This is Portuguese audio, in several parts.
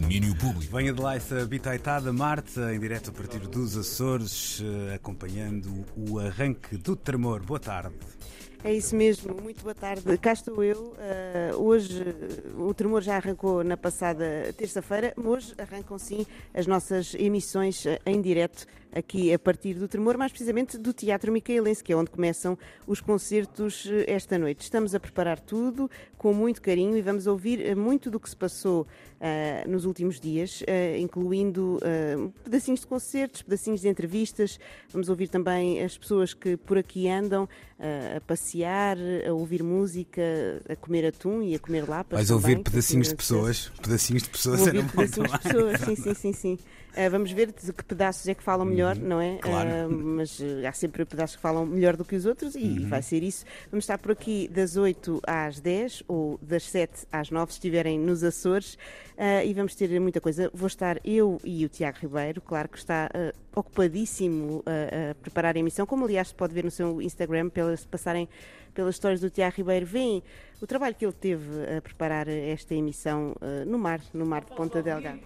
domínio público. Venha de lá essa bitaitada, Marta, em direto a partir dos Açores, eh, acompanhando o arranque do tremor. Boa tarde. É isso mesmo, muito boa tarde. Cá estou eu. Uh, hoje o Tremor já arrancou na passada terça-feira, mas hoje arrancam sim as nossas emissões em direto aqui a partir do Tremor, mais precisamente do Teatro Micaelense, que é onde começam os concertos eh, esta noite. Estamos a preparar tudo com muito carinho e vamos ouvir eh, muito do que se passou uh, nos últimos dias, uh, incluindo uh, pedacinhos de concertos, pedacinhos de entrevistas. Vamos ouvir também as pessoas que por aqui andam a passear, a ouvir música, a comer atum e a comer lapas. Vais ouvir pedacinhos de pessoas, pedacinhos de pessoas, Vou ouvir pedacinhos de pessoas, sim, sim, sim, sim. Vamos ver de que pedaços é que falam melhor, uhum, não é? Claro. Uh, mas uh, há sempre pedaços que falam melhor do que os outros e uhum. vai ser isso. Vamos estar por aqui das 8 às 10 ou das 7 às 9, se estiverem nos Açores, e vamos ter muita coisa. Vou estar eu e o Tiago Ribeiro, claro que está ocupadíssimo a preparar a emissão, como aliás se pode ver no seu Instagram, pelas passarem pelas histórias do Tiago Ribeiro, veem o trabalho que ele teve a preparar esta emissão no mar, no mar de Ponta Delgada.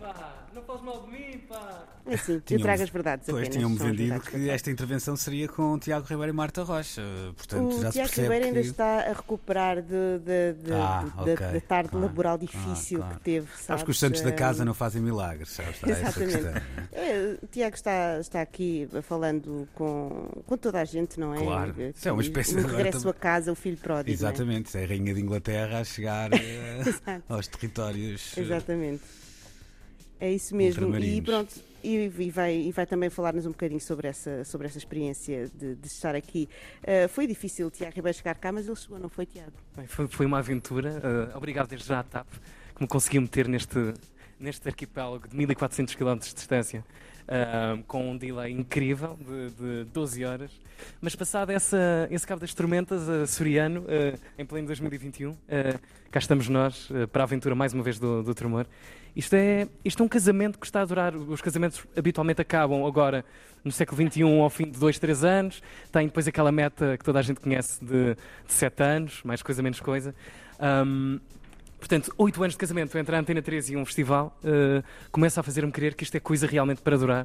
Não faz mal de mim, pá! É sim, eu trago as verdades Pois apenas, tinham-me são as vendido verdades que esta intervenção seria com Tiago Ribeiro e Marta Rocha. Portanto, o já se Tiago percebe Ribeiro ainda que... está a recuperar de, de- de- Ah, de- ok, da tarde claro, laboral difícil claro. que teve. Sabes Sabes que os santos da Eh, casa não fazem milagres, sabes? Está Exatamente. questão. É, o Tiago está, está aqui falando com, com toda a gente, não é? Claro. Que- Isso é uma espécie de- regresso a casa, o filho pródigo. é? Exatamente, é a Rainha de Inglaterra a chegar eh, aos territórios. eh, Exatamente. É isso mesmo. E pronto, e, e vai, e vai também falar-nos um bocadinho sobre essa, sobre essa experiência de, de estar aqui. Uh, foi difícil o Tiago Ribeiro chegar cá, mas ele chegou, não foi, Tiago? Bem, foi, foi uma aventura. uh, obrigado desde já à TAP que me conseguiu meter neste, neste arquipélago de 1400 km de distância, uh, com um delay incrível de, de 12 horas. Mas passado essa, esse cabo das tormentas, uh, Soriano, uh, em pleno 2021, uh, cá estamos nós para a aventura mais uma vez do, do Tremor. Isto é, isto é um casamento que está a durar. Os casamentos habitualmente acabam agora no século XXI ao fim de dois, três anos. Tem depois aquela meta que toda a gente conhece de, de sete anos, mais coisa, menos coisa. Um, portanto, oito anos de casamento entre a Antena 3 e um festival uh, começa a fazer-me crer que isto é coisa realmente para durar.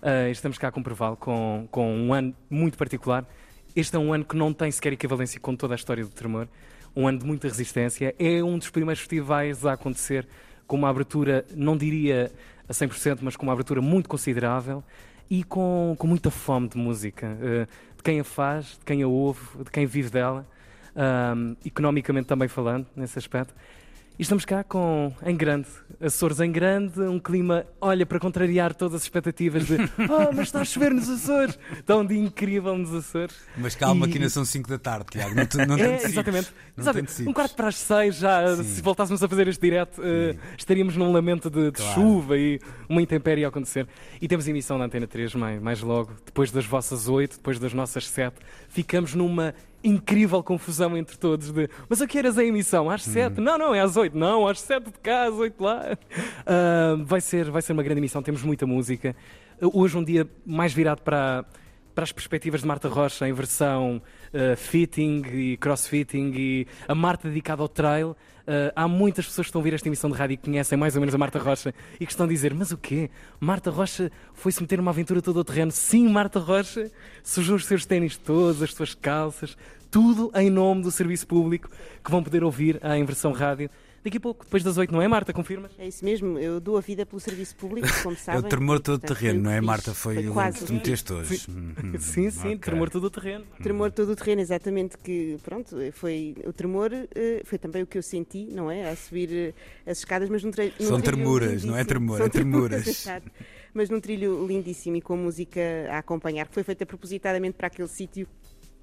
Uh, estamos cá a comprová-lo com, com um ano muito particular. Este é um ano que não tem sequer equivalência com toda a história do tremor. Um ano de muita resistência. É um dos primeiros festivais a acontecer com uma abertura, não diria a 100%, mas com uma abertura muito considerável e com, com muita fome de música, uh, de quem a faz, de quem a ouve, de quem vive dela, um, economicamente também falando, nesse aspecto. E estamos cá com, em grande, Açores em grande, um clima, olha, para contrariar todas as expectativas de oh, mas está a chover nos Açores, tão de incrível nos Açores. Mas calma, E- que ainda são 5 da tarde, Tiago. Não, te, não É, exatamente. Não Exato. te antecipes. Um quarto para as seis, já, Sim. se voltássemos a fazer este direto, eh, Sim. estaríamos num lamento de, de Claro. chuva e uma intempérie a acontecer. E temos emissão na Antena 3 mais, mais logo, depois das vossas oito, depois das nossas sete. Ficamos numa incrível confusão entre todos de mas a que horas é a emissão? Às sete? Não, não, é às oito. Não, às sete de cá, às oito lá. Ah, vai, ser, vai ser uma grande emissão, temos muita música. Hoje um dia mais virado para para as perspectivas de Marta Rocha em versão uh, fitting e crossfitting e a Marta dedicada ao trail. Uh, há muitas pessoas que estão a ouvir esta emissão de rádio e que conhecem mais ou menos a Marta Rocha e que estão a dizer: Mas o quê? Marta Rocha foi-se meter numa aventura todo ao terreno. Sim, Marta Rocha sujou os seus ténis todos, as suas calças, tudo em nome do serviço público que vão poder ouvir em versão rádio daqui a pouco, depois das oito, não é, Marta? Confirmas? É isso mesmo, eu dou a vida pelo serviço público, como É sabem. o tremor todo Portanto, terreno, não é, o Marta? Foi, Foi o quase que tu meteste hoje. Uhum. Sim, sim, Ok. tremor todo o terreno. Tremor todo o terreno, exatamente, que pronto, foi o tremor, eh, foi também o que eu senti, não é? A subir eh, as escadas, mas num, tre num São trilho tremuras, não é tremor, São é tremuras. exato. mas num trilho lindíssimo e com música a acompanhar, que foi feita propositadamente para aquele sítio.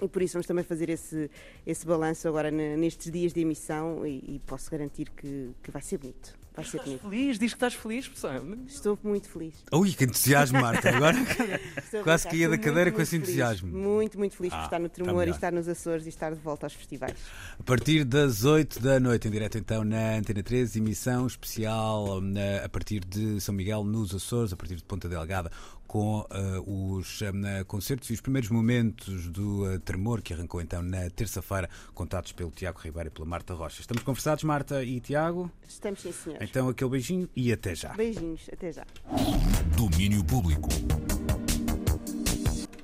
E por isso vamos também fazer esse, esse balanço agora ne- nestes dias de emissão e, e posso garantir que, que vai ser bonito. Vai ser. Feliz, diz que estás feliz, pessoal. Estou muito feliz. Ui, que entusiasmo, Marta. Agora quase caía da cadeira muito, com esse entusiasmo. Muito, muito feliz ah, por estar no tá Tremor e estar nos Açores e estar de volta aos festivais. A partir das 8 da noite, em direto então na Antena 13, emissão especial eh, a partir de São Miguel nos Açores, a partir de Ponta Delgada, com uh, os uh, concertos e os primeiros momentos do uh, Tremor, que arrancou então na terça-feira, contados pelo Tiago Ribeiro e pela Marta Rocha. Estamos conversados, Marta e Tiago? Estamos, sim, senhor. Então aquele beijinho e até já. Beijinhos, até já. Domínio Público.